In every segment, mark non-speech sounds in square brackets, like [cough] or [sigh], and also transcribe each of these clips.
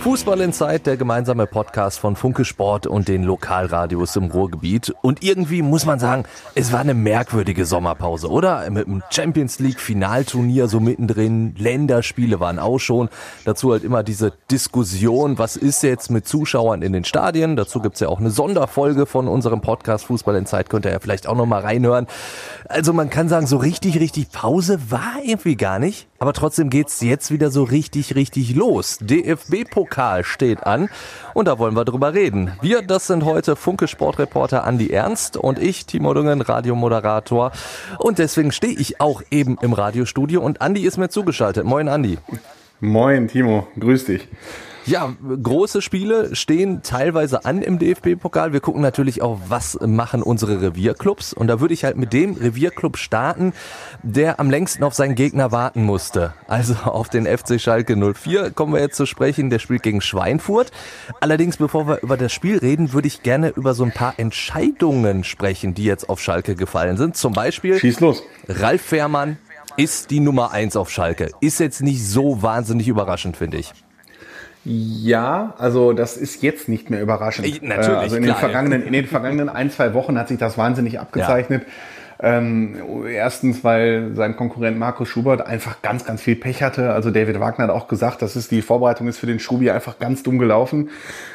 Fußball in Zeit, der gemeinsame Podcast von Funke Sport und den Lokalradios im Ruhrgebiet. Und irgendwie muss man sagen, es war eine merkwürdige Sommerpause, oder? Mit dem Champions League Finalturnier so mittendrin, Länderspiele waren auch schon. Dazu halt immer diese Diskussion, was ist jetzt mit Zuschauern in den Stadien? Dazu gibt's ja auch eine Sonderfolge von unserem Podcast Fußball in Zeit, könnt ihr ja vielleicht auch nochmal reinhören. Also man kann sagen, so richtig, richtig Pause war irgendwie gar nicht. Aber trotzdem geht's jetzt wieder so richtig, richtig los. DFB-Pokal steht an und da wollen wir drüber reden. Wir, das sind heute Funke Sportreporter Andi Ernst und ich, Timo Düngen, Radiomoderator. Und deswegen stehe ich auch eben im Radiostudio und Andi ist mir zugeschaltet. Moin Andi. Moin Timo, grüß dich. Ja, große Spiele stehen teilweise an im DFB-Pokal. Wir gucken natürlich auch, was machen unsere Revierclubs. Und da würde ich halt mit dem Revierclub starten, der am längsten auf seinen Gegner warten musste. Also auf den FC Schalke 04 kommen wir jetzt zu sprechen. Der spielt gegen Schweinfurt. Allerdings, bevor wir über das Spiel reden, würde ich gerne über so ein paar Entscheidungen sprechen, die jetzt auf Schalke gefallen sind. Zum Beispiel Schieß los. Ralf Fährmann ist die Nummer eins auf Schalke. Ist jetzt nicht so wahnsinnig überraschend, finde ich. Ja, also das ist jetzt nicht mehr überraschend. Ich- natürlich, also in den, klar, vergangenen, in den vergangenen ein, zwei Wochen hat sich das wahnsinnig abgezeichnet. Ähm, erstens, weil sein Konkurrent Markus Schubert einfach ganz, ganz viel Pech hatte. Also David Wagner hat auch gesagt, dass es die Vorbereitung ist für den Schubi einfach ganz dumm gelaufen.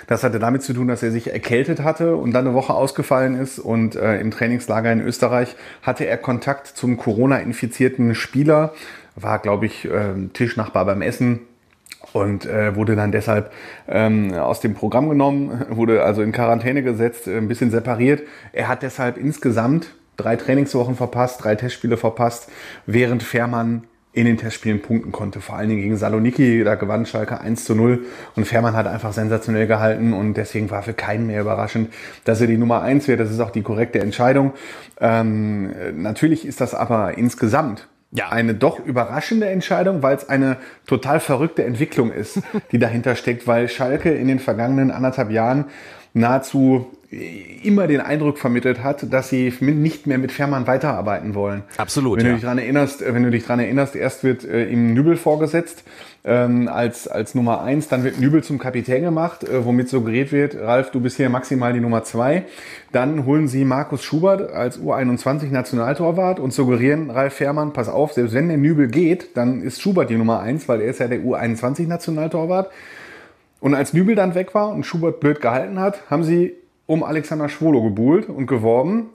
Das hatte damit zu tun, dass er sich erkältet hatte und dann eine Woche ausgefallen ist. Und äh, im Trainingslager in Österreich hatte er Kontakt zum Corona-infizierten Spieler, war, glaube ich, äh, Tischnachbar beim Essen, und äh, wurde dann deshalb ähm, aus dem Programm genommen, [laughs] wurde also in Quarantäne gesetzt, äh, ein bisschen separiert. Er hat deshalb insgesamt drei Trainingswochen verpasst, drei Testspiele verpasst, während Fährmann in den Testspielen punkten konnte. Vor allen Dingen gegen Saloniki, da gewann Schalke 1 zu 0 und Fährmann hat einfach sensationell gehalten und deswegen war für keinen mehr überraschend, dass er die Nummer 1 wird. Das ist auch die korrekte Entscheidung. Ähm, natürlich ist das aber insgesamt Ja. eine doch überraschende Entscheidung, weil es eine total verrückte Entwicklung ist, [laughs] die dahinter steckt, weil Schalke in den vergangenen anderthalb Jahren nahezu immer den Eindruck vermittelt hat, dass sie nicht mehr mit Fährmann weiterarbeiten wollen. Absolut, Wenn ja. du dich daran erinnerst, wenn du dich daran erinnerst, erst wird äh, ihm Nübel vorgesetzt ähm, als als Nummer eins, dann wird Nübel zum Kapitän gemacht, äh, womit suggeriert wird, Ralf, du bist hier maximal die Nummer zwei. Dann holen sie Markus Schubert als U21 Nationaltorwart und suggerieren Ralf Fährmann, pass auf, selbst wenn der Nübel geht, dann ist Schubert die Nummer eins, weil er ist ja der U21 Nationaltorwart. Und als Nübel dann weg war und Schubert blöd gehalten hat, haben sie um Alexander Schwolo gebuhlt und geworben.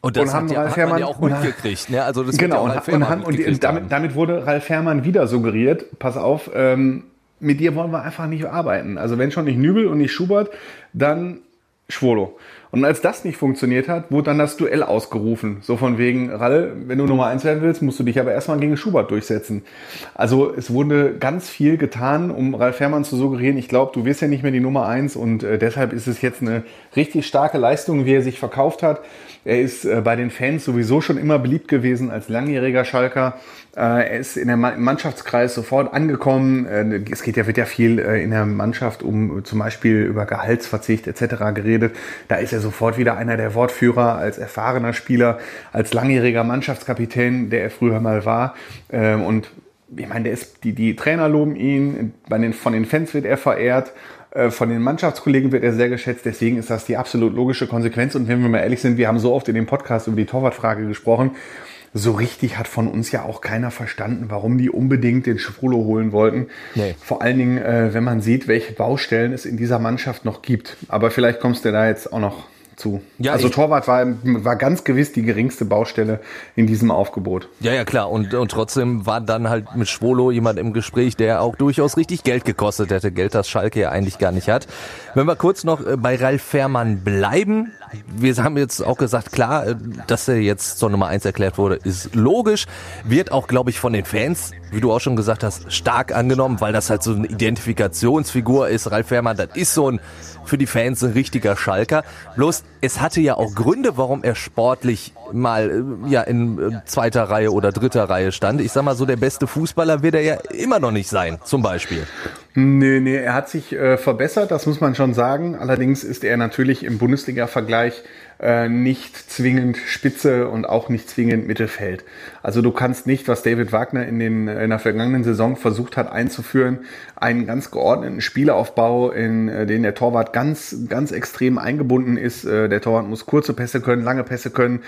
Und das Und haben hat, ja, Ralf man Herrmann- ja auch mitgekriegt. Ne? Also das [laughs] ja Genau, auch und, und, haben, und damit, damit wurde Ralf Herrmann wieder suggeriert, pass auf, ähm, mit dir wollen wir einfach nicht arbeiten. Also wenn schon nicht Nübel und nicht Schubert, dann Schwolo. Und als das nicht funktioniert hat, wurde dann das Duell ausgerufen. So von wegen, Ralle, wenn du Nummer eins werden willst, musst du dich aber erstmal gegen Schubert durchsetzen. Also es wurde ganz viel getan, um Ralf Herrmann zu suggerieren, ich glaube, du wirst ja nicht mehr die Nummer eins und äh, deshalb ist es jetzt eine richtig starke Leistung, wie er sich verkauft hat. Er ist äh, bei den Fans sowieso schon immer beliebt gewesen als langjähriger Schalker. Äh, er ist in der Ma- Mannschaftskreis sofort angekommen. Äh, es geht ja, wird ja viel äh, in der Mannschaft um zum Beispiel über Gehaltsverzicht etc. geredet. Da ist er sofort wieder einer der Wortführer als erfahrener Spieler, als langjähriger Mannschaftskapitän, der er früher mal war. Ähm, und ich meine, der ist, die, die Trainer loben ihn, bei den, von den Fans wird er verehrt, äh, von den Mannschaftskollegen wird er sehr geschätzt, deswegen ist das die absolut logische Konsequenz. Und wenn wir mal ehrlich sind, wir haben so oft in dem Podcast über die Torwartfrage gesprochen, so richtig hat von uns ja auch keiner verstanden, warum die unbedingt den Schwulo holen wollten. Nee. Vor allen Dingen, äh, wenn man sieht, welche Baustellen es in dieser Mannschaft noch gibt. Aber vielleicht kommst du da jetzt auch noch zu. Ja, also Torwart war, war ganz gewiss die geringste Baustelle in diesem Aufgebot. Ja, ja, klar. Und, und trotzdem war dann halt mit Schwolo jemand im Gespräch, der auch durchaus richtig Geld gekostet hätte. Geld, das Schalke ja eigentlich gar nicht hat. Wenn wir kurz noch äh, bei Ralf Fährmann bleiben. Wir haben jetzt auch gesagt, klar, äh, dass er jetzt zur Nummer eins erklärt wurde, ist logisch. Wird auch, glaube ich, von den Fans wie du auch schon gesagt hast, stark angenommen, weil das halt so eine Identifikationsfigur ist. Ralf Fährmann, das ist so ein für die Fans ein richtiger Schalker. Bloß es hatte ja auch Gründe, warum er sportlich mal äh, ja in äh, zweiter Reihe oder dritter Reihe stand. Ich sag mal so, der beste Fußballer wird er ja immer noch nicht sein, zum Beispiel. Nee, nee, er hat sich äh, verbessert, das muss man schon sagen. Allerdings ist er natürlich im Bundesliga-Vergleich äh, nicht zwingend Spitze und auch nicht zwingend Mittelfeld. Also du kannst nicht, was David Wagner in, den, in der vergangenen Saison versucht hat einzuführen, einen ganz geordneten Spielaufbau, in äh, den der Torwart ganz, ganz extrem eingebunden ist. Äh, der Torwart muss kurze Pässe können, lange Pässe können.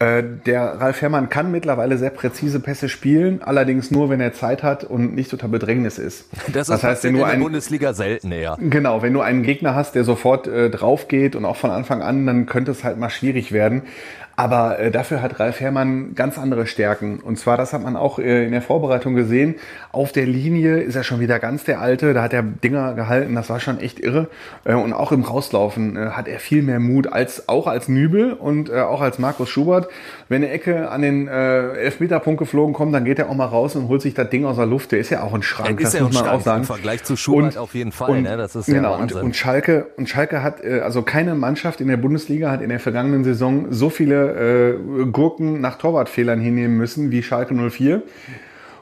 Äh, der Ralf Herrmann kann mittlerweile sehr präzise Pässe spielen, allerdings nur, wenn er Zeit hat und nicht unter Bedrängnis ist. [laughs] Das, das heißt, wenn du in der Bundesliga selten eher. Genau, wenn du einen Gegner hast, der sofort äh, drauf geht und auch von Anfang an, dann könnte es halt mal schwierig werden. Aber äh, dafür hat Ralf Herrmann ganz andere Stärken. Und zwar, das hat man auch äh, in der Vorbereitung gesehen. Auf der Linie ist er schon wieder ganz der Alte. Da hat er Dinger gehalten. Das war schon echt irre. Äh, und auch im Rauslaufen äh, hat er viel mehr Mut als auch als Nübel und äh, auch als Markus Schubert. Wenn eine Ecke an den äh, Elfmeterpunkt geflogen kommt, dann geht er auch mal raus und holt sich das Ding aus der Luft. Der ist ja auch ein Schrank. Das muss man Schrank auch sagen. Im Vergleich zu Schubert und, auf jeden Fall. Und, ne? Das ist genau. Ja und, und Schalke und Schalke hat äh, also keine Mannschaft in der Bundesliga hat in der vergangenen Saison so viele äh, Gurken nach Torwartfehlern hinnehmen müssen wie Schalke 04.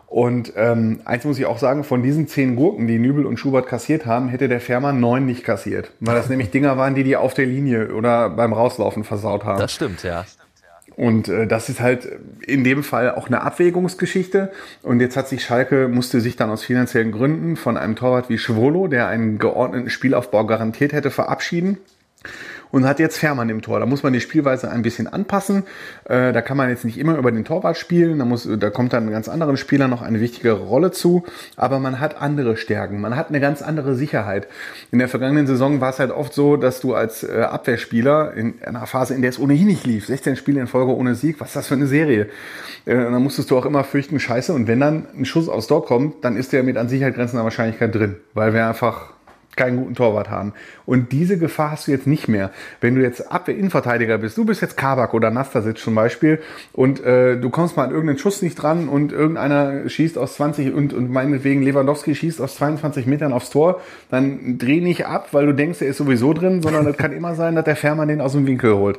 Und ähm, eins muss ich auch sagen, von diesen zehn Gurken, die Nübel und Schubert kassiert haben, hätte der Fährmann neun nicht kassiert. Weil das nämlich Dinger waren, die die auf der Linie oder beim Rauslaufen versaut haben. Das stimmt, ja. Und äh, das ist halt in dem Fall auch eine Abwägungsgeschichte. Und jetzt hat sich Schalke, musste sich dann aus finanziellen Gründen von einem Torwart wie Schwolo, der einen geordneten Spielaufbau garantiert hätte, verabschieden und hat jetzt Fährmann im Tor. Da muss man die Spielweise ein bisschen anpassen. Äh, da kann man jetzt nicht immer über den Torwart spielen. Da, muss, da kommt dann ganz anderen Spielern noch eine wichtige Rolle zu. Aber man hat andere Stärken. Man hat eine ganz andere Sicherheit. In der vergangenen Saison war es halt oft so, dass du als äh, Abwehrspieler in einer Phase, in der es ohnehin nicht lief, 16 Spiele in Folge ohne Sieg, was ist das für eine Serie? Äh, dann musstest du auch immer fürchten, scheiße. Und wenn dann ein Schuss aufs Tor kommt, dann ist der mit an Sicherheit grenzender Wahrscheinlichkeit drin. Weil wir einfach keinen guten Torwart haben. Und diese Gefahr hast du jetzt nicht mehr. Wenn du jetzt Abwehr-Innenverteidiger bist, du bist jetzt Kabak oder Nastasic zum Beispiel und äh, du kommst mal an irgendeinen Schuss nicht dran und irgendeiner schießt aus 20 und, und meinetwegen Lewandowski schießt aus 22 Metern aufs Tor, dann dreh nicht ab, weil du denkst, er ist sowieso drin, sondern es kann [laughs] immer sein, dass der Fährmann den aus dem Winkel holt.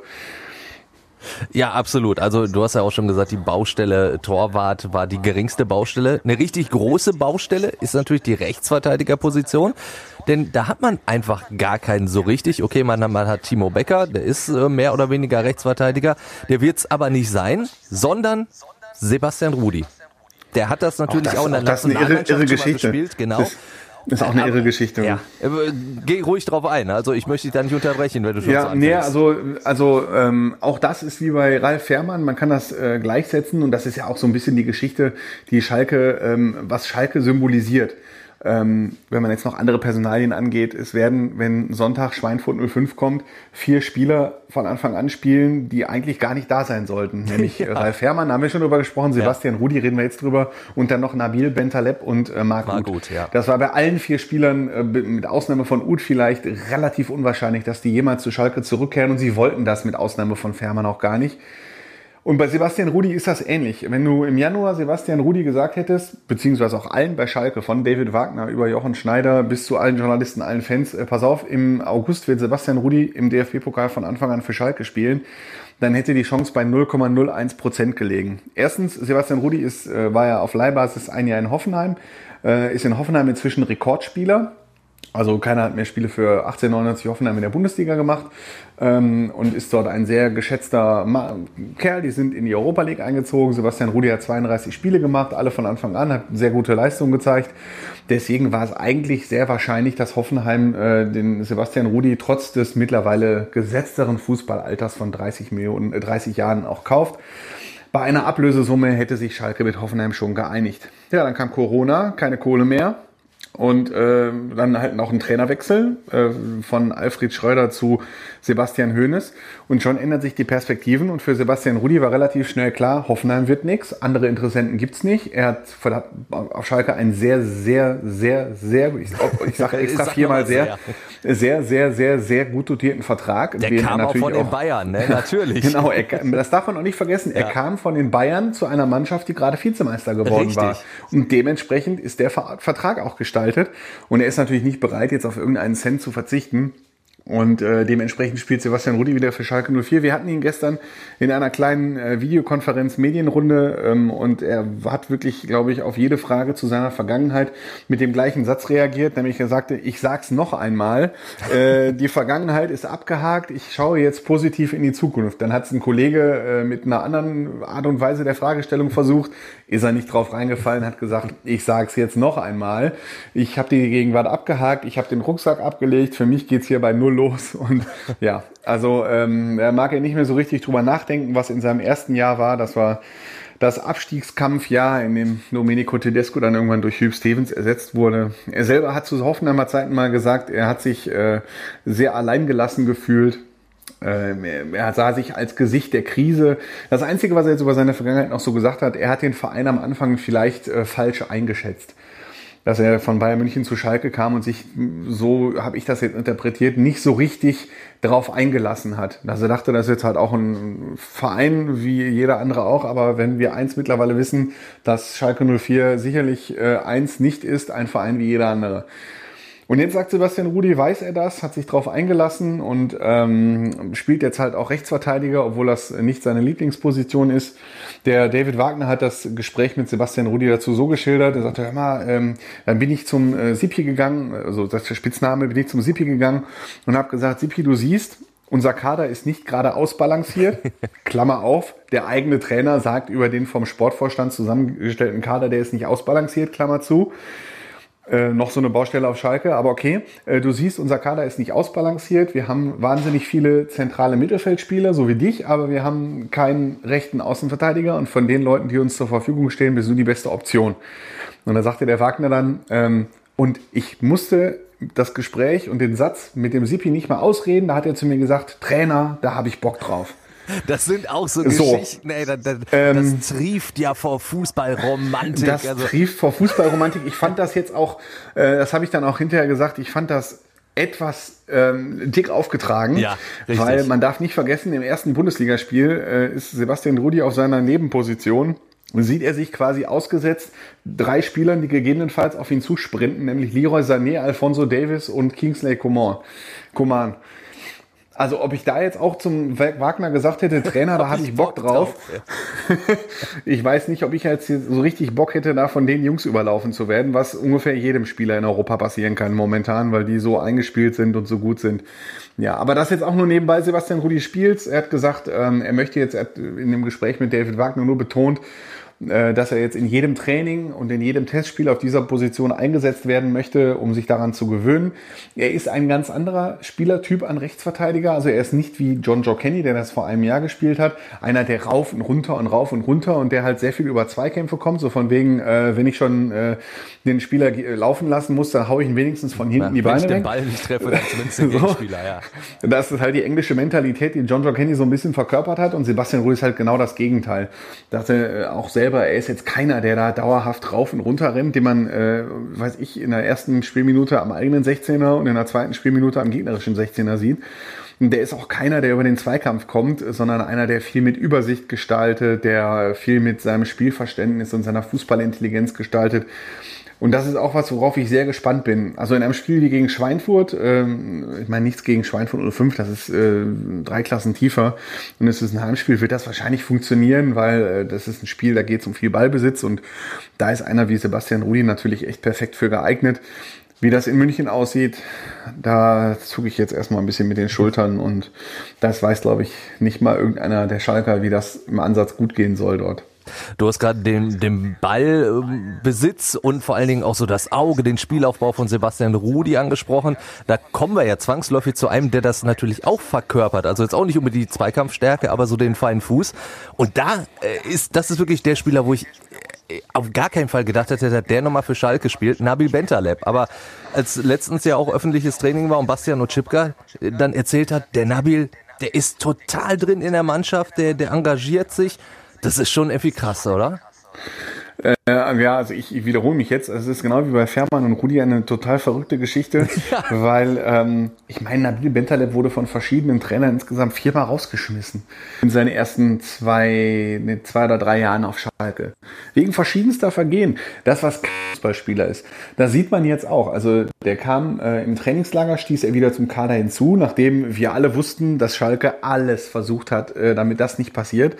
Ja, absolut. Also du hast ja auch schon gesagt, die Baustelle Torwart war die geringste Baustelle. Eine richtig große Baustelle ist natürlich die Rechtsverteidigerposition. Denn da hat man einfach gar keinen so richtig. Okay, man, man hat Timo Becker, der ist äh, mehr oder weniger Rechtsverteidiger. Der wird's aber nicht sein, sondern Sebastian Rudi. Der hat das natürlich auch, das, auch in der auch das eine irre, irre Geschichte. gespielt, genau. Das ist auch eine irre Geschichte. Ja. Äh, geh ruhig drauf ein. Also ich möchte dich da nicht unterbrechen, wenn du schon ja, so. Nee, also, also ähm, auch das ist wie bei Ralf Fährmann. Man kann das äh, gleichsetzen und das ist ja auch so ein bisschen die Geschichte, die Schalke, ähm, was Schalke symbolisiert. Ähm, wenn man jetzt noch andere Personalien angeht, es werden, wenn Sonntag Schweinfurt 05 kommt, vier Spieler von Anfang an spielen, die eigentlich gar nicht da sein sollten. [laughs] Nämlich ja. Ralf Herrmann, haben wir schon drüber gesprochen, Sebastian ja. Rudi reden wir jetzt drüber und dann noch Nabil Bentaleb und äh, Marc Uth. Gut, ja. Das war bei allen vier Spielern, äh, mit Ausnahme von Uth vielleicht, relativ unwahrscheinlich, dass die jemals zu Schalke zurückkehren und sie wollten das mit Ausnahme von Fährmann auch gar nicht. Und bei Sebastian Rudi ist das ähnlich. Wenn du im Januar Sebastian Rudi gesagt hättest, beziehungsweise auch allen bei Schalke, von David Wagner über Jochen Schneider bis zu allen Journalisten, allen Fans, äh, pass auf, im August wird Sebastian Rudi im DFB-Pokal von Anfang an für Schalke spielen, dann hätte die Chance bei 0,01 Prozent gelegen. Erstens, Sebastian Rudi ist, äh, war ja auf Leihbasis ein Jahr in Hoffenheim, äh, ist in Hoffenheim inzwischen Rekordspieler also keiner hat mehr Spiele für 1899 Hoffenheim in der Bundesliga gemacht ähm, und ist dort ein sehr geschätzter Ma Kerl. Die sind in die Europa League eingezogen. Sebastian Rudi hat 32 Spiele gemacht, alle von Anfang an, hat sehr gute Leistungen gezeigt. Deswegen war es eigentlich sehr wahrscheinlich, dass Hoffenheim äh, den Sebastian Rudi trotz des mittlerweile gesetzteren Fußballalters von 30 Millionen, äh, 30 Jahren auch kauft. Bei einer Ablösesumme hätte sich Schalke mit Hoffenheim schon geeinigt. Ja, dann kam Corona, keine Kohle mehr. Und äh, dann halt noch ein Trainerwechsel äh, von Alfred Schreuder zu Sebastian Hoeneß und schon ändern sich die Perspektiven und für Sebastian Rudi war relativ schnell klar, Hoffenheim wird nichts, andere Interessenten gibt's nicht. Er hat auf Schalke einen sehr, sehr, sehr, sehr, ich, ich sage [laughs] extra viermal sehr, sehr, sehr, sehr, sehr gut dotierten Vertrag. Der kam auch von den Bayern, ne? natürlich. [laughs] genau, er, das darf man auch nicht vergessen. Er ja. kam von den Bayern zu einer Mannschaft, die gerade Vizemeister geworden Richtig. war. Und dementsprechend ist der Vertrag auch gestaltet. Und er ist natürlich nicht bereit, jetzt auf irgendeinen Cent zu verzichten. Und äh, dementsprechend spielt Sebastian Rudi wieder für Schalke 04. Wir hatten ihn gestern in einer kleinen äh, Videokonferenz Medienrunde ähm, und er hat wirklich, glaube ich, auf jede Frage zu seiner Vergangenheit mit dem gleichen Satz reagiert, nämlich er sagte, ich sag's noch einmal, äh, [laughs] die Vergangenheit ist abgehakt, ich schaue jetzt positiv in die Zukunft. Dann hat es ein Kollege äh, mit einer anderen Art und Weise der Fragestellung versucht, ist er nicht drauf reingefallen, hat gesagt, ich sag's jetzt noch einmal, ich habe die Gegenwart abgehakt, ich habe den Rucksack abgelegt, für mich geht's hier bei null los. [laughs] Und ja, also ähm, er mag ja nicht mehr so richtig drüber nachdenken, was in seinem ersten Jahr war. Das war das Abstiegskampfjahr, in dem Domenico Tedesco dann irgendwann durch Hugh Stevens ersetzt wurde. Er selber hat zu Hoffenheimer Zeiten mal gesagt, er hat sich äh, sehr alleingelassen gefühlt. Äh, er sah sich als Gesicht der Krise. Das Einzige, was er jetzt über seine Vergangenheit noch so gesagt hat, er hat den Verein am Anfang vielleicht äh, falsch eingeschätzt dass er von Bayern München zu Schalke kam und sich, so habe ich das jetzt interpretiert, nicht so richtig darauf eingelassen hat. Dass er dachte, das ist jetzt halt auch ein Verein wie jeder andere auch, aber wenn wir eins mittlerweile wissen, dass Schalke 04 sicherlich äh, eins nicht ist, ein Verein wie jeder andere. Und jetzt sagt Sebastian Rudi, weiß er das, hat sich darauf eingelassen und ähm, spielt jetzt halt auch Rechtsverteidiger, obwohl das nicht seine Lieblingsposition ist. Der David Wagner hat das Gespräch mit Sebastian Rudi dazu so geschildert. Er sagte, hör mal, ähm, dann bin ich zum äh, Sipi gegangen, also das ist der Spitzname, bin ich zum Sipi gegangen und habe gesagt, Sipi, du siehst, unser Kader ist nicht gerade ausbalanciert. [laughs] Klammer auf, der eigene Trainer sagt über den vom Sportvorstand zusammengestellten Kader, der ist nicht ausbalanciert, Klammer zu. Äh, noch so eine Baustelle auf Schalke, aber okay, äh, du siehst, unser Kader ist nicht ausbalanciert. Wir haben wahnsinnig viele zentrale Mittelfeldspieler, so wie dich, aber wir haben keinen rechten Außenverteidiger und von den Leuten, die uns zur Verfügung stehen, bist du die beste Option. Und da sagte der Wagner dann, ähm, und ich musste das Gespräch und den Satz mit dem Sipi nicht mal ausreden, da hat er zu mir gesagt, Trainer, da habe ich Bock drauf. Das sind auch so, so. Geschichten, ey, das, das, ähm, das trieft ja vor Fußballromantik. Das also. trieft vor Fußballromantik. Ich fand das jetzt auch, äh, das habe ich dann auch hinterher gesagt, ich fand das etwas ähm, dick aufgetragen, ja, weil man darf nicht vergessen, im ersten Bundesligaspiel äh, ist Sebastian Rudi auf seiner Nebenposition sieht er sich quasi ausgesetzt drei Spielern, die gegebenenfalls auf ihn zusprinten, nämlich Leroy Sané, Alfonso Davis und Kingsley Coman. Coman. Also ob ich da jetzt auch zum Wagner gesagt hätte, Trainer, da hatte ich Bock, Bock drauf. drauf [laughs] ich weiß nicht, ob ich jetzt so richtig Bock hätte, da von den Jungs überlaufen zu werden, was ungefähr jedem Spieler in Europa passieren kann momentan, weil die so eingespielt sind und so gut sind. Ja, aber das jetzt auch nur nebenbei Sebastian Rudi spielt. Er hat gesagt, ähm, er möchte jetzt in dem Gespräch mit David Wagner nur betont, dass er jetzt in jedem Training und in jedem Testspiel auf dieser Position eingesetzt werden möchte, um sich daran zu gewöhnen. Er ist ein ganz anderer Spielertyp an Rechtsverteidiger. Also er ist nicht wie John Joe Kenny, der das vor einem Jahr gespielt hat. Einer, der rauf und runter und rauf und runter und der halt sehr viel über Zweikämpfe kommt. So von wegen, äh, wenn ich schon äh, den Spieler laufen lassen muss, dann haue ich ihn wenigstens von hinten ja, die Beine wenn ich den Ball nicht treffe, dann zumindest den [laughs] Gegenspieler, ja. Das ist halt die englische Mentalität, die John Joe Kenny so ein bisschen verkörpert hat und Sebastian Ruiz halt genau das Gegenteil. Dachte äh, auch selber, er ist jetzt keiner, der da dauerhaft rauf und runter rennt, den man, äh, weiß ich, in der ersten Spielminute am eigenen 16er und in der zweiten Spielminute am gegnerischen 16er sieht. Und der ist auch keiner, der über den Zweikampf kommt, sondern einer, der viel mit Übersicht gestaltet, der viel mit seinem Spielverständnis und seiner Fußballintelligenz gestaltet. Und das ist auch was, worauf ich sehr gespannt bin. Also in einem Spiel wie gegen Schweinfurt, ähm, ich meine nichts gegen Schweinfurt 05, das ist äh, drei Klassen tiefer und es ist ein Heimspiel, wird das wahrscheinlich funktionieren, weil äh, das ist ein Spiel, da geht es um viel Ballbesitz und da ist einer wie Sebastian Rudi natürlich echt perfekt für geeignet. Wie das in München aussieht, da zucke ich jetzt erstmal ein bisschen mit den Schultern und das weiß, glaube ich, nicht mal irgendeiner der Schalker, wie das im Ansatz gut gehen soll dort. Du hast gerade den, den Ballbesitz und vor allen Dingen auch so das Auge, den Spielaufbau von Sebastian Rudi angesprochen. Da kommen wir ja zwangsläufig zu einem, der das natürlich auch verkörpert. Also jetzt auch nicht unbedingt die Zweikampfstärke, aber so den feinen Fuß. Und da äh, ist, das ist wirklich der Spieler, wo ich auf gar keinen Fall gedacht hätte, dass der nochmal für Schalke spielt, Nabil Bentaleb. Aber als letztens ja auch öffentliches Training war und Bastian Otschipka dann erzählt hat, der Nabil, der ist total drin in der Mannschaft, der, der engagiert sich. Das ist schon irgendwie krass, oder? Äh, ja, also ich, ich wiederhole mich jetzt. Es ist genau wie bei Fährmann und Rudi eine total verrückte Geschichte, [laughs] ja. weil ähm, ich meine, Nabil Bentaleb wurde von verschiedenen Trainern insgesamt viermal rausgeschmissen in seinen ersten zwei, ne, zwei oder drei Jahren auf Schalke. Wegen verschiedenster Vergehen. Das, was Fußballspieler ist. Da sieht man jetzt auch. Also der kam äh, im Trainingslager, stieß er wieder zum Kader hinzu, nachdem wir alle wussten, dass Schalke alles versucht hat, äh, damit das nicht passiert.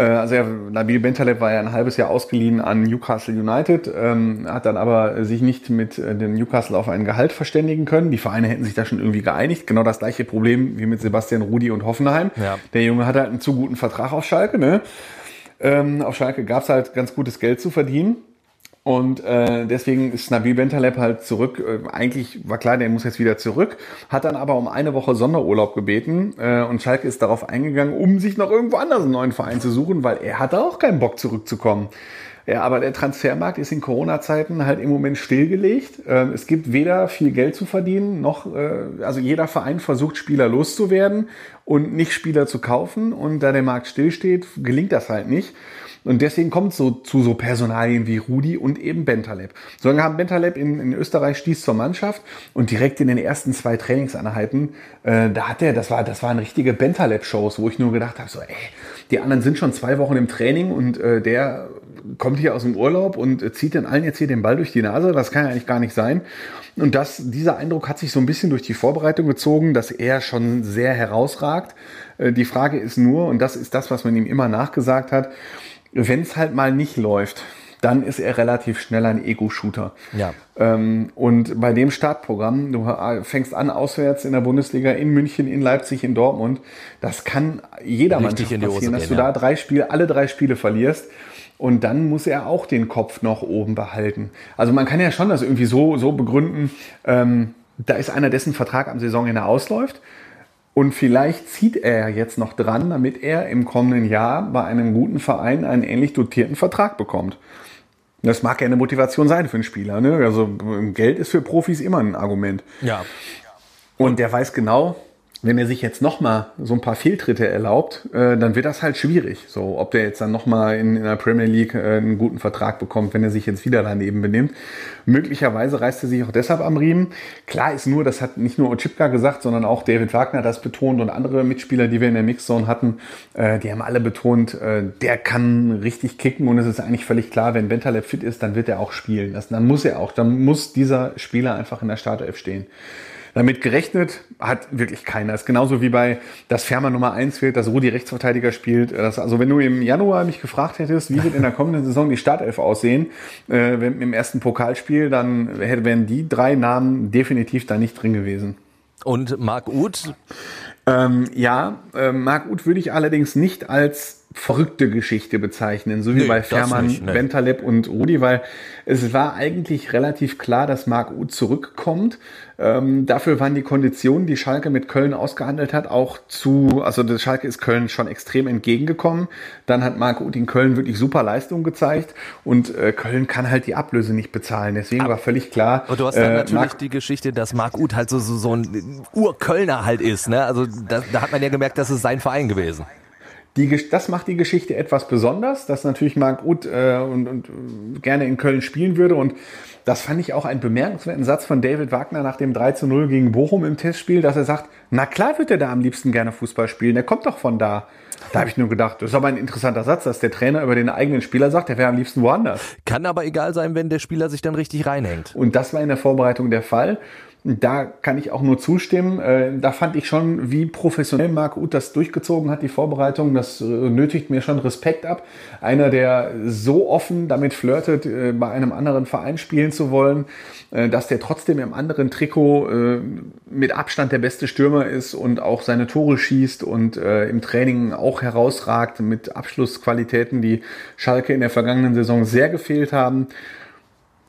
Äh, also ja, Nabil Bentaleb war ja ein halbes Jahr ausgeliehen an Newcastle United, ähm, hat dann aber sich nicht mit äh, dem Newcastle auf ein Gehalt verständigen können. Die Vereine hätten sich da schon irgendwie geeinigt. Genau das gleiche Problem wie mit Sebastian Rudi und Hoffenheim. Ja. Der Junge hat halt einen zu guten Vertrag auf Schalke. Ne? Ähm, auf Schalke gab es halt ganz gutes Geld zu verdienen. Und äh, deswegen ist Nabil Bentaleb halt zurück. Äh, eigentlich war klar, der muss jetzt wieder zurück. Hat dann aber um eine Woche Sonderurlaub gebeten. Äh, und Schalke ist darauf eingegangen, um sich noch irgendwo anders einen neuen Verein zu suchen, weil er hatte auch keinen Bock zurückzukommen. Ja, aber der Transfermarkt ist in Corona-Zeiten halt im Moment stillgelegt. Ähm, es gibt weder viel Geld zu verdienen, noch, äh, also jeder Verein versucht, Spieler loszuwerden und nicht Spieler zu kaufen. Und da der Markt stillsteht, gelingt das halt nicht. Und deswegen kommt es so zu so Personalien wie Rudi und eben Bentaleb. So lange haben Bentaleb in, in Österreich stieß zur Mannschaft und direkt in den ersten zwei Trainingseinheiten, äh, da hat er, das war, das waren richtige Bentaleb-Shows, wo ich nur gedacht habe, so, ey, die anderen sind schon zwei Wochen im Training und äh, der kommt hier aus dem Urlaub und äh, zieht den allen jetzt hier den Ball durch die Nase. Das kann ja eigentlich gar nicht sein. Und das, dieser Eindruck hat sich so ein bisschen durch die Vorbereitung gezogen, dass er schon sehr herausragt. Äh, die Frage ist nur, und das ist das, was man ihm immer nachgesagt hat, wenn es halt mal nicht läuft, dann ist er relativ schnell ein Ego-Shooter. Ja. Ähm, und bei dem Startprogramm, du fängst an auswärts in der Bundesliga in München, in Leipzig, in Dortmund, das kann jeder Mannschaft passieren, dass du da drei Spiele, alle drei Spiele verlierst. Und dann muss er auch den Kopf noch oben behalten. Also man kann ja schon das irgendwie so, so begründen, ähm, da ist einer, dessen Vertrag am Saisonende ausläuft. Und vielleicht zieht er jetzt noch dran, damit er im kommenden Jahr bei einem guten Verein einen ähnlich dotierten Vertrag bekommt. Das mag ja eine Motivation sein für einen Spieler. Ne? Also Geld ist für Profis immer ein Argument. Ja. Und der weiß genau, wenn er sich jetzt nochmal so ein paar Fehltritte erlaubt, äh, dann wird das halt schwierig. So, ob der jetzt dann nochmal in, in der Premier League äh, einen guten Vertrag bekommt, wenn er sich jetzt wieder daneben benimmt. Möglicherweise reißt er sich auch deshalb am Riemen. Klar ist nur, das hat nicht nur Ochipka gesagt, sondern auch David Wagner das betont und andere Mitspieler, die wir in der Mixzone hatten, äh, die haben alle betont, äh, der kann richtig kicken und es ist eigentlich völlig klar, wenn Bentaleb fit ist, dann wird er auch spielen. Das, dann muss er auch, dann muss dieser Spieler einfach in der Startelf stehen. Damit gerechnet hat wirklich keiner. Das ist genauso wie bei, dass Fermer Nummer eins wird, dass Rudi Rechtsverteidiger spielt. Das, also wenn du im Januar mich gefragt hättest, wie wird in der kommenden Saison die Startelf aussehen, äh, im ersten Pokalspiel, dann wären die drei Namen definitiv da nicht drin gewesen. Und Marc Uth? Ähm, ja, äh, Marc Uth würde ich allerdings nicht als verrückte Geschichte bezeichnen, so wie nee, bei Fährmann, nicht, nee. Bentaleb und Rudi, weil es war eigentlich relativ klar, dass Marc Uth zurückkommt. Ähm, dafür waren die Konditionen, die Schalke mit Köln ausgehandelt hat, auch zu, also das Schalke ist Köln schon extrem entgegengekommen. Dann hat Marc Uth in Köln wirklich super Leistung gezeigt und äh, Köln kann halt die Ablöse nicht bezahlen. Deswegen Aber, war völlig klar. Und du hast dann äh, natürlich Marc die Geschichte, dass Marc Uth halt so, so, so ein Urkölner halt ist. Ne? Also da, da hat man ja gemerkt, das ist sein Verein gewesen. Die, das macht die Geschichte etwas besonders, dass natürlich Marc Uth äh, und, und gerne in Köln spielen würde. Und das fand ich auch einen bemerkenswerten Satz von David Wagner nach dem 3 zu 0 gegen Bochum im Testspiel, dass er sagt, na klar wird er da am liebsten gerne Fußball spielen, der kommt doch von da. Da habe ich nur gedacht, das ist aber ein interessanter Satz, dass der Trainer über den eigenen Spieler sagt, der wäre am liebsten woanders. Kann aber egal sein, wenn der Spieler sich dann richtig reinhängt. Und das war in der Vorbereitung der Fall. Da kann ich auch nur zustimmen. Äh, da fand ich schon, wie professionell Marc Uth das durchgezogen hat, die Vorbereitung. Das äh, nötigt mir schon Respekt ab. Einer, der so offen damit flirtet, äh, bei einem anderen Verein spielen zu wollen, dass der trotzdem im anderen Trikot mit Abstand der beste Stürmer ist und auch seine Tore schießt und im Training auch herausragt mit Abschlussqualitäten, die Schalke in der vergangenen Saison sehr gefehlt haben.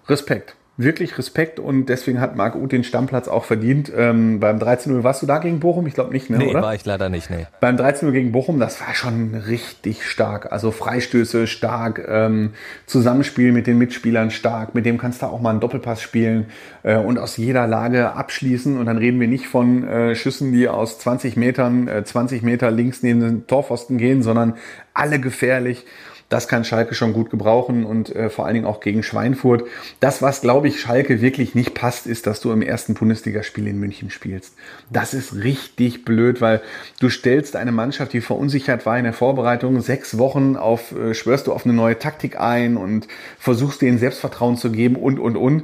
Respekt. Wirklich Respekt und deswegen hat Marc Uth den Stammplatz auch verdient. Ähm, beim 13-0 warst du da gegen Bochum? Ich glaube nicht, ne, nee, oder? war ich leider nicht, nee. Beim 13-0 gegen Bochum, das war schon richtig stark. Also Freistöße stark, ähm, Zusammenspiel mit den Mitspielern stark, mit dem kannst du auch mal einen Doppelpass spielen äh, und aus jeder Lage abschließen. Und dann reden wir nicht von äh, Schüssen, die aus 20 Metern, äh, 20 Meter links neben den Torpfosten gehen, sondern alle gefährlich. Das kann Schalke schon gut gebrauchen und äh, vor allen Dingen auch gegen Schweinfurt. Das, was, glaube ich, Schalke wirklich nicht passt, ist, dass du im ersten Bundesligaspiel in München spielst. Das ist richtig blöd, weil du stellst eine Mannschaft, die verunsichert war in der Vorbereitung, sechs Wochen auf, äh, schwörst du auf eine neue Taktik ein und versuchst denen Selbstvertrauen zu geben und, und, und.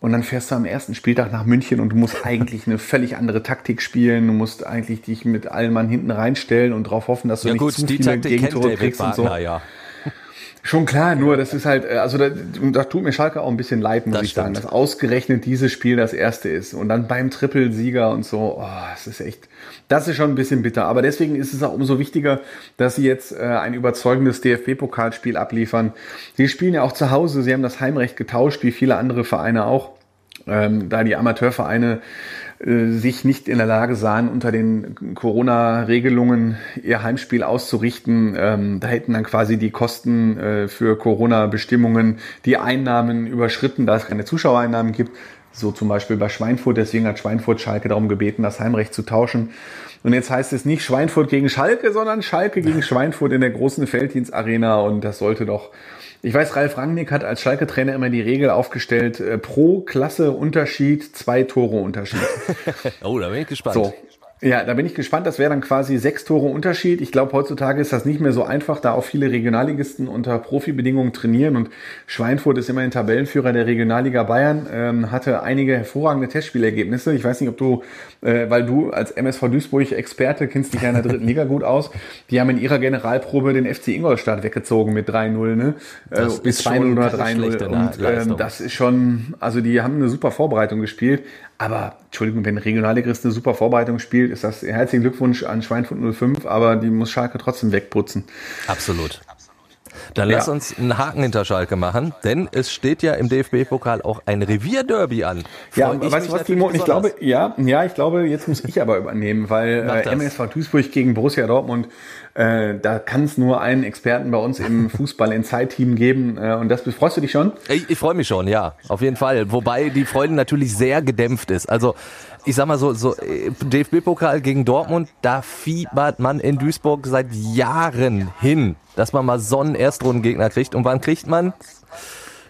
Und dann fährst du am ersten Spieltag nach München und du musst eigentlich eine völlig andere Taktik spielen. Du musst eigentlich dich mit allen Mann hinten reinstellen und darauf hoffen, dass du Ja nicht gut, zu die viele Gegentore kriegst und so. Wagner, ja. Schon klar, nur das ist halt, äh, also da, da tut mir Schalke auch ein bisschen leid, muss Das ich sagen, stimmt. dass ausgerechnet dieses Spiel das erste ist und dann beim Trippelsieger und so, oh, es ist echt, das ist schon ein bisschen bitter. Aber deswegen ist es auch umso wichtiger, dass sie jetzt äh, ein überzeugendes DFB-Pokalspiel abliefern. Sie spielen ja auch zu Hause, sie haben das Heimrecht getauscht, wie viele andere Vereine auch, ähm, da die Amateurvereine äh, sich nicht in der Lage sahen, unter den Corona-Regelungen ihr Heimspiel auszurichten. Ähm, da hätten dann quasi die Kosten äh, für Corona-Bestimmungen die Einnahmen überschritten, da es keine Zuschauereinnahmen gibt. So zum Beispiel bei Schweinfurt. Deswegen hat Schweinfurt Schalke darum gebeten, das Heimrecht zu tauschen. Und jetzt heißt es nicht Schweinfurt gegen Schalke, sondern Schalke gegen Schweinfurt in der großen Felddienstarena. Und das sollte doch ich weiß, Ralf Rangnick hat als Schalke-Trainer immer die Regel aufgestellt, äh, pro Klasse Unterschied, zwei Tore Unterschied. [laughs] Oh, da bin ich gespannt. So. Ja, da bin ich gespannt. Das wäre dann quasi sechs Tore Unterschied. Ich glaube, heutzutage ist das nicht mehr so einfach, da auch viele Regionalligisten unter Profibedingungen trainieren. Und Schweinfurt ist immerhin Tabellenführer der Regionalliga Bayern, ähm, hatte einige hervorragende Testspielergebnisse. Ich weiß nicht, ob du, äh, weil du als MSV Duisburg Experte kennst dich ja in der dritten Liga gut aus. Die haben in ihrer Generalprobe den FC Ingolstadt weggezogen mit 3-0, ne? Äh, Das bis ist schon 2-0 oder keine 3-0. schlechte Und Leistung. ähm, das ist schon, also die haben eine super Vorbereitung gespielt. Aber, Entschuldigung, wenn ein Regionalligist eine super Vorbereitung spielt, ist das herzlichen Glückwunsch an Schweinfurt 05, aber die muss Schalke trotzdem wegputzen. Absolut. Dann Ja. lass uns einen Haken hinter Schalke machen, denn es steht ja im DFB-Pokal auch ein Revierderby an. Ja, Freu ich weißt du was, natürlich Timo? Ich glaube, ja, ja, ich glaube, jetzt muss ich aber übernehmen, weil äh. MSV Duisburg gegen Borussia Dortmund, äh, da kann es nur einen Experten bei uns im [laughs] Fußball in Zeit-Team geben. Äh, und das freust du dich schon? Ich, ich freue mich schon, ja, auf jeden Fall. Wobei die Freude natürlich sehr gedämpft ist. Also ich sag mal so, so äh, DFB-Pokal gegen Dortmund, da fiebert man in Duisburg seit Jahren hin, dass man mal so einen Erstrundengegner kriegt. Und wann kriegt man?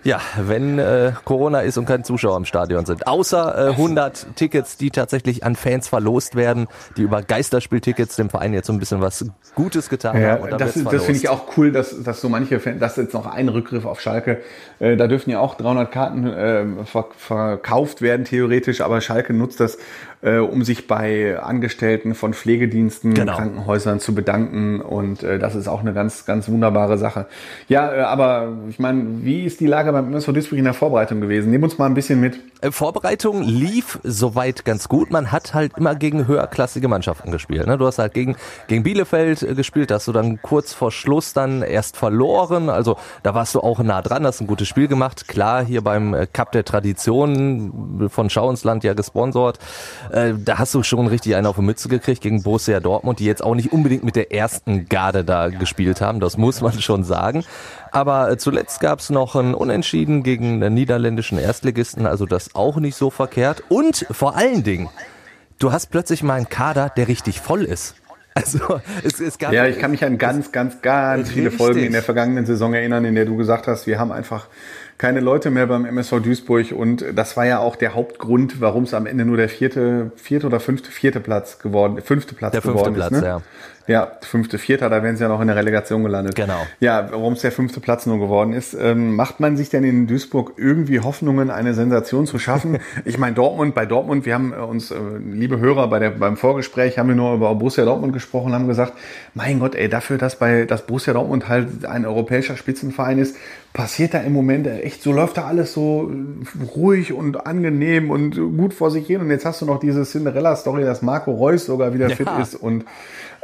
Ja, wenn äh, Corona ist und keine Zuschauer im Stadion sind. Außer äh, 100 Tickets, die tatsächlich an Fans verlost werden, die über Geisterspieltickets dem Verein jetzt so ein bisschen was Gutes getan Ja, haben. Das, das finde ich auch cool, dass, dass so manche Fans, das ist jetzt noch ein Rückgriff auf Schalke, äh, da dürfen ja auch 300 Karten äh, ver verkauft werden, theoretisch, aber Schalke nutzt das, äh, um sich bei Angestellten von Pflegediensten, Genau. Krankenhäusern zu bedanken und äh, das ist auch eine ganz, ganz wunderbare Sache. Ja, äh, aber ich meine, wie ist die Lage beim MSV Duisburg in der Vorbereitung gewesen? Nimm uns mal ein bisschen mit. Äh, Vorbereitung lief soweit ganz gut. Man hat halt immer gegen höherklassige Mannschaften gespielt. Ne? Du hast halt gegen, gegen Bielefeld äh, gespielt, hast du dann kurz vor Schluss dann erst verloren. Also da warst du auch nah dran, hast ein gutes Spiel gemacht. Klar, hier beim äh, Cup der Tradition von Schauensland ja gesponsert. Äh, da hast du schon richtig einen auf die Mütze gekriegt gegen Borussia Dortmund, die jetzt auch nicht unbedingt mit der ersten Garde da gespielt haben. Das muss man schon sagen. Aber äh, zuletzt gab es noch ein Unentschieden gegen den niederländischen Erstligisten, also das auch nicht so verkehrt. Und vor allen Dingen, du hast plötzlich mal einen Kader, der richtig voll ist. Also [laughs] es, es gab Ja, ich kann mich an ganz, ganz, ganz viele. Folgen in der vergangenen Saison erinnern, in der du gesagt hast, wir haben einfach keine Leute mehr beim MSV Duisburg und das war ja auch der Hauptgrund, warum es am Ende nur der vierte, vierte oder fünfte, vierte Platz geworden, fünfte Platz Der fünfte geworden Platz, ist. Ne? ja. Ja, fünfte, vierter, da wären sie ja noch in der Relegation gelandet. Genau. Ja, warum es der fünfte Platz nur geworden ist. Ähm, macht man sich denn in Duisburg irgendwie Hoffnungen, eine Sensation zu schaffen? [laughs] ich meine, Dortmund, bei Dortmund, wir haben äh, uns, äh, liebe Hörer, bei der, beim Vorgespräch haben wir nur über Borussia Dortmund gesprochen, haben gesagt, mein Gott, ey, dafür, dass bei, dass Borussia Dortmund halt ein europäischer Spitzenverein ist, passiert da im Moment echt, so läuft da alles so ruhig und angenehm und gut vor sich hin. Und jetzt hast du noch diese Cinderella-Story, dass Marco Reus sogar wieder Ja. fit ist und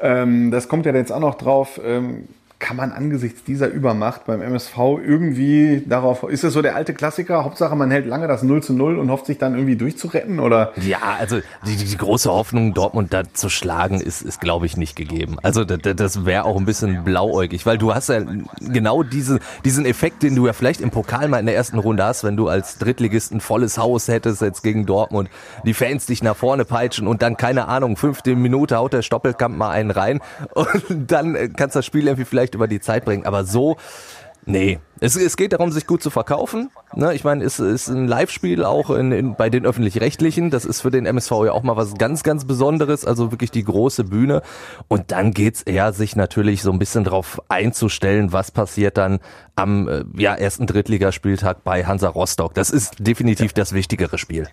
ähm, das kommt ja jetzt auch noch drauf. Ähm, kann man angesichts dieser Übermacht beim MSV irgendwie darauf, ist das so der alte Klassiker? Hauptsache, man hält lange das 0 zu 0 und hofft sich dann irgendwie durchzuretten, oder? Ja, also die, die große Hoffnung, Dortmund da zu schlagen, ist, ist glaube ich, nicht gegeben. Also das, das wäre auch ein bisschen blauäugig, weil du hast ja genau diese, diesen Effekt, den du ja vielleicht im Pokal mal in der ersten Runde hast, wenn du als Drittligist ein volles Haus hättest jetzt gegen Dortmund, die Fans dich nach vorne peitschen und dann, keine Ahnung, fünfte Minute haut der Stoppelkamp mal einen rein [laughs] und dann kannst du das Spiel irgendwie vielleicht über die Zeit bringen. Aber so, nee. Es, es geht darum, sich gut zu verkaufen. Ne? Ich meine, es ist ein Live-Spiel auch in, in, bei den Öffentlich-Rechtlichen. Das ist für den MSV ja auch mal was ganz, ganz Besonderes. Also wirklich die große Bühne. Und dann geht's eher, sich natürlich so ein bisschen darauf einzustellen, was passiert dann am äh, ja, ersten Drittligaspieltag bei Hansa Rostock. Das ist definitiv das wichtigere Spiel.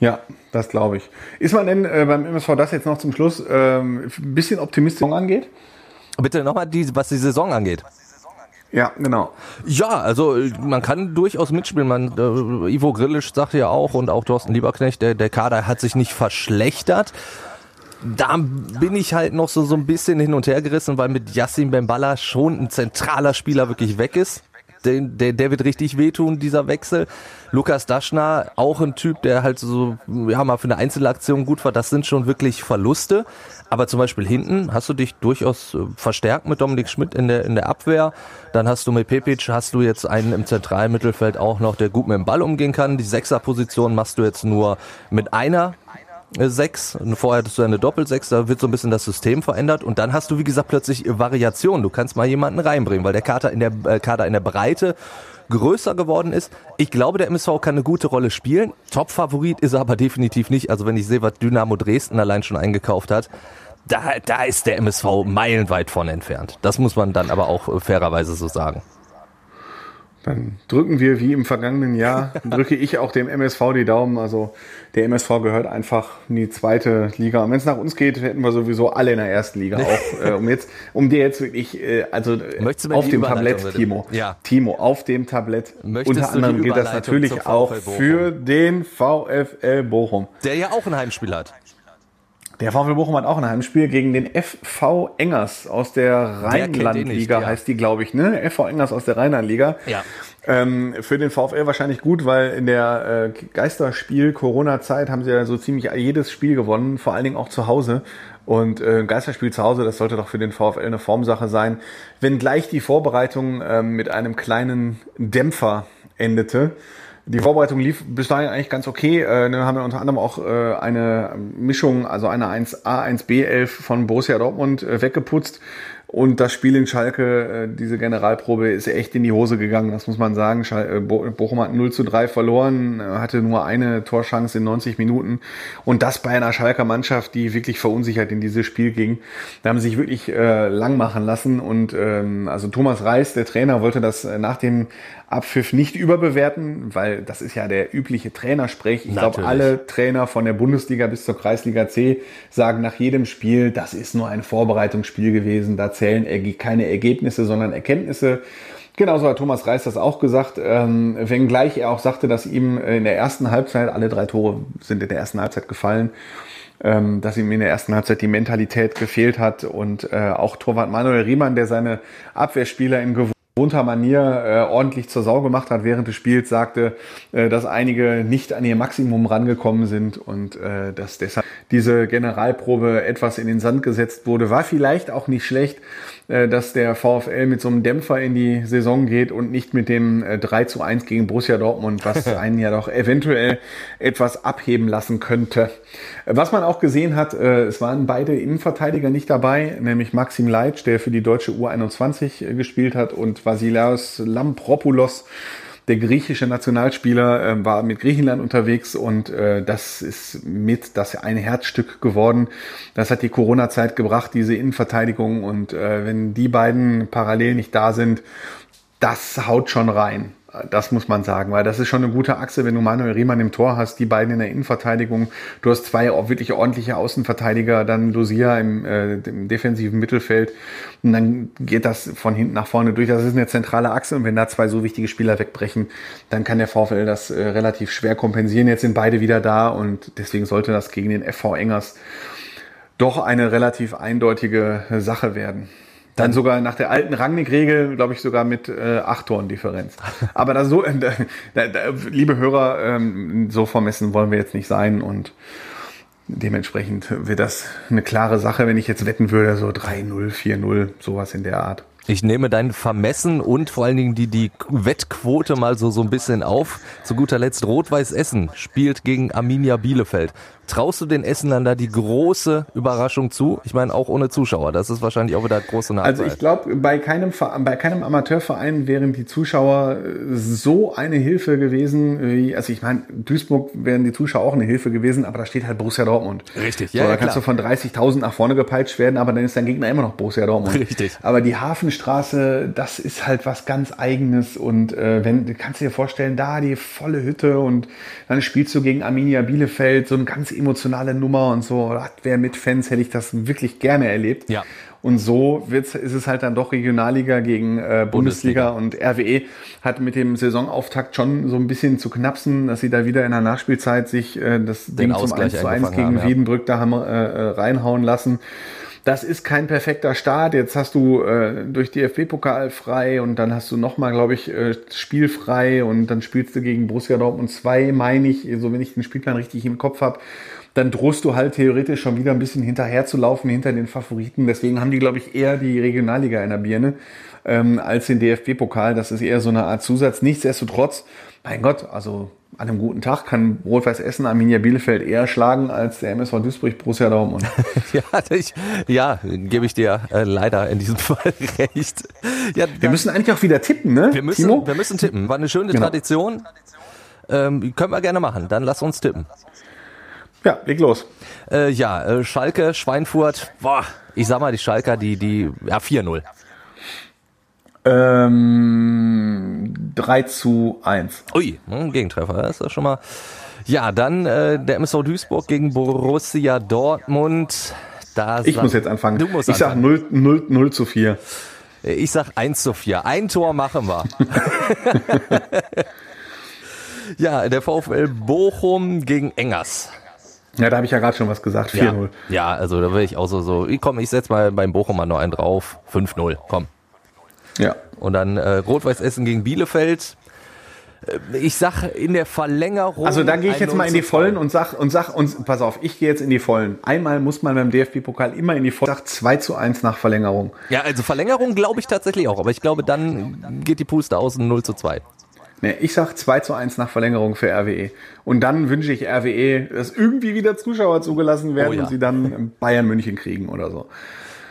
Ja, das glaube ich. Ist man denn äh, beim MSV das jetzt noch zum Schluss ähm, ein bisschen optimistisch angeht? Bitte nochmal, die, was die Saison angeht. Ja, genau. Ja, also man kann durchaus mitspielen. Man, äh, Ivo Grillisch sagte ja auch und auch Thorsten Lieberknecht, der, der Kader hat sich nicht verschlechtert. Da bin ich halt noch so, so ein bisschen hin und her gerissen, weil mit Yassin Bemballa schon ein zentraler Spieler wirklich weg ist der, der, der wird richtig wehtun, dieser Wechsel. Lukas Daschner, auch ein Typ, der halt so, ja, mal für eine Einzelaktion gut war. Das sind schon wirklich Verluste. Aber zum Beispiel hinten hast du dich durchaus äh, verstärkt mit Dominik Schmidt in der, in der Abwehr. Dann hast du mit Pepic, hast du jetzt einen im zentralen Mittelfeld auch noch, der gut mit dem Ball umgehen kann. Die Sechserposition machst du jetzt nur mit einer sechs. Vorher hattest du eine Doppelsechs, da wird so ein bisschen das System verändert und dann hast du, wie gesagt, plötzlich Variation. Du kannst mal jemanden reinbringen, weil der Kader in der, äh, Kader in der Breite größer geworden ist. Ich glaube, der MSV kann eine gute Rolle spielen. Top-Favorit ist er aber definitiv nicht. Also wenn ich sehe, was Dynamo Dresden allein schon eingekauft hat, da, da ist der MSV meilenweit von entfernt. Das muss man dann aber auch äh, fairerweise so sagen. Dann drücken wir wie im vergangenen Jahr, [laughs] drücke ich auch dem MSV die Daumen. Also der MSV gehört einfach in die zweite Liga. Und wenn es nach uns geht, hätten wir sowieso alle in der ersten Liga. [laughs] Auch äh, um jetzt, um dir jetzt wirklich, äh, also auf dem Tablett, Timo. Ja. Timo, auf dem Tablett. Möchtest Unter anderem gilt das natürlich auch für den VfL Bochum. Der ja auch ein Heimspiel hat. Der VfL Bochum hat auch ein Heimspiel gegen den FV Engers aus der Rheinlandliga, ja. heißt die, glaube ich, ne? FV Engers aus der Rheinlandliga. Ja. Ähm, für den VfL wahrscheinlich gut, weil in der äh, Geisterspiel-Corona-Zeit haben sie ja so ziemlich jedes Spiel gewonnen, vor allen Dingen auch zu Hause. Und äh, Geisterspiel zu Hause, das sollte doch für den VfL eine Formsache sein. Wenn gleich die Vorbereitung äh, mit einem kleinen Dämpfer endete, die Vorbereitung lief bis dahin eigentlich ganz okay. Äh, dann haben wir unter anderem auch äh, eine Mischung, also eine 1A, 1B11 von Borussia Dortmund äh, weggeputzt. Und das Spiel in Schalke, äh, diese Generalprobe, ist echt in die Hose gegangen, das muss man sagen. Äh, Bochum hat 0 zu 3 verloren, äh, hatte nur eine Torschance in 90 Minuten. Und das bei einer Schalker Mannschaft, die wirklich verunsichert in dieses Spiel ging. Da haben sie sich wirklich äh, lang machen lassen. Und ähm, also Thomas Reis, der Trainer, wollte das nach dem Abpfiff nicht überbewerten, weil das ist ja der übliche Trainersprech. Ich glaube, alle Trainer von der Bundesliga bis zur Kreisliga C sagen nach jedem Spiel, das ist nur ein Vorbereitungsspiel gewesen, da zählen keine Ergebnisse, sondern Erkenntnisse. Genauso hat Thomas Reis das auch gesagt, ähm, wenngleich er auch sagte, dass ihm in der ersten Halbzeit, alle drei Tore sind in der ersten Halbzeit gefallen, ähm, dass ihm in der ersten Halbzeit die Mentalität gefehlt hat und äh, auch Torwart Manuel Riemann, der seine Abwehrspieler in bunter Manier äh, ordentlich zur Sau gemacht hat während des Spiels, sagte, äh, dass einige nicht an ihr Maximum rangekommen sind und äh, dass deshalb diese Generalprobe etwas in den Sand gesetzt wurde. War vielleicht auch nicht schlecht, dass der VfL mit so einem Dämpfer in die Saison geht und nicht mit dem äh, 3 zu 1 gegen Borussia Dortmund, was [laughs] einen ja doch eventuell etwas abheben lassen könnte. Was man auch gesehen hat, äh, es waren beide Innenverteidiger nicht dabei, nämlich Maxim Leitsch, der für die deutsche U21 äh, gespielt hat und Vasilios Lampropoulos, der griechische Nationalspieler äh, war mit Griechenland unterwegs und äh, das ist mit das ein Herzstück geworden. Das hat die Corona-Zeit gebracht, diese Innenverteidigung und äh, wenn die beiden parallel nicht da sind, das haut schon rein. Das muss man sagen, weil das ist schon eine gute Achse, wenn du Manuel Riemann im Tor hast, die beiden in der Innenverteidigung. Du hast zwei wirklich ordentliche Außenverteidiger, dann Lucia im, äh, im defensiven Mittelfeld und dann geht das von hinten nach vorne durch. Das ist eine zentrale Achse und wenn da zwei so wichtige Spieler wegbrechen, dann kann der VfL das äh, relativ schwer kompensieren. Jetzt sind beide wieder da und deswegen sollte das gegen den FV Engers doch eine relativ eindeutige Sache werden. Dann sogar nach der alten Rangnick-Regel, glaube ich, sogar mit äh, acht Toren Differenz. Aber da so, [laughs] äh, da, da, liebe Hörer, ähm, so vermessen wollen wir jetzt nicht sein und dementsprechend wird das eine klare Sache, wenn ich jetzt wetten würde, so 3-0, 4-0, sowas in der Art. Ich nehme dein Vermessen und vor allen Dingen die, die Wettquote mal so, so ein bisschen auf. Zu guter Letzt Rot-Weiß Essen spielt gegen Arminia Bielefeld. Traust du den Essenern da die große Überraschung zu? Ich meine, auch ohne Zuschauer. Das ist wahrscheinlich auch wieder große Nachteil. Also ich glaube, bei keinem, bei keinem Amateurverein wären die Zuschauer so eine Hilfe gewesen. Wie, also ich meine, Duisburg wären die Zuschauer auch eine Hilfe gewesen, aber da steht halt Borussia Dortmund. Richtig, ja. So, da ja, kannst klar. du von 30.000 nach vorne gepeitscht werden, aber dann ist dein Gegner immer noch Borussia Dortmund. Richtig. Aber die Hafenstraße, das ist halt was ganz Eigenes und äh, wenn, kannst du dir vorstellen, da die volle Hütte und dann spielst du gegen Arminia Bielefeld, so ein ganz emotionale Nummer und so. Wer mit Fans hätte ich das wirklich gerne erlebt. Ja. Und so wird's, ist es halt dann doch Regionalliga gegen äh, Bundesliga. Bundesliga. und RWE hat mit dem Saisonauftakt schon so ein bisschen zu knapsen, dass sie da wieder in der Nachspielzeit sich äh, das Den Ding zum 1 zu 1 gegen haben, ja. Wiedenbrück da haben äh, äh, reinhauen lassen. Das ist kein perfekter Start. Jetzt hast du äh, durch DFB-Pokal frei und dann hast du nochmal, glaube ich, äh, spielfrei und dann spielst du gegen Borussia Dortmund 2, meine ich, so wenn ich den Spielplan richtig im Kopf habe dann drohst du halt theoretisch schon wieder ein bisschen hinterher zu laufen hinter den Favoriten. Deswegen haben die, glaube ich, eher die Regionalliga in der Birne ähm, als den DFB-Pokal. Das ist eher so eine Art Zusatz. Nichtsdestotrotz, mein Gott, also an einem guten Tag kann Rot-Weiß Essen Arminia Bielefeld eher schlagen als der MSV Duisburg Borussia Dortmund. [laughs] ja, ich, ja, gebe ich dir äh, leider in diesem [laughs] Fall recht. Ja, wir müssen eigentlich auch wieder tippen, ne? Wir müssen, Timo? wir müssen tippen. War eine schöne genau. Tradition. Ähm, können wir gerne machen. Dann lass uns tippen. Ja, leg los. Äh, ja, äh, Schalke, Schweinfurt, boah, ich sag mal, die Schalker, die, die, ja, 4-0. Ähm, 3 zu 1. Ui, ein hm, Gegentreffer, das ist schon mal. Ja, dann äh, der MSV Duisburg gegen Borussia Dortmund. Da ich muss jetzt anfangen. Du musst ich sag 0, 0, 0 zu 4. Ich sag 1 zu 4. Ein Tor machen wir. [laughs] ja, der VfL Bochum gegen Engers. Ja, da habe ich ja gerade schon was gesagt. 4-0. Ja, ja, also da will ich auch so, so ich komm, ich setz mal beim Bochum mal noch einen drauf. 5-0, komm. Ja. Und dann äh, Rot-Weiß Essen gegen Bielefeld. Äh, ich sag in der Verlängerung. Also da gehe ich jetzt mal in die Vollen und sag und sag und pass auf, ich gehe jetzt in die Vollen. Einmal muss man beim DFB-Pokal immer in die Vollen. Sag 2 zu 1 nach Verlängerung. Ja, also Verlängerung glaube ich tatsächlich auch, aber ich glaube, dann geht die Puste aus 0 zu 2. Nee, ich sag 2 zu 1 nach Verlängerung für RWE. Und dann wünsche ich RWE, dass irgendwie wieder Zuschauer zugelassen werden oh ja. und sie dann Bayern München kriegen oder so.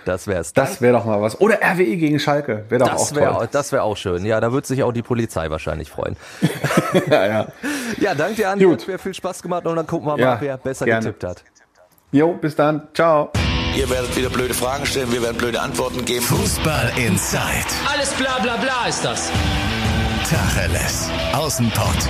Das wär's. Das wäre doch mal was. Oder RWE gegen Schalke. Wäre doch das auch wär, toll. Das wäre auch schön. Ja, da wird sich auch die Polizei wahrscheinlich freuen. [laughs] ja, ja. Ja, danke dir, Andi. Gut. Hat mir viel Spaß gemacht und dann gucken wir mal, ja, wer besser gerne. getippt hat. Jo, bis dann. Ciao. Ihr werdet wieder blöde Fragen stellen, wir werden blöde Antworten geben. Fußball Inside. Alles bla bla bla ist das. Tacheles. Außenpott.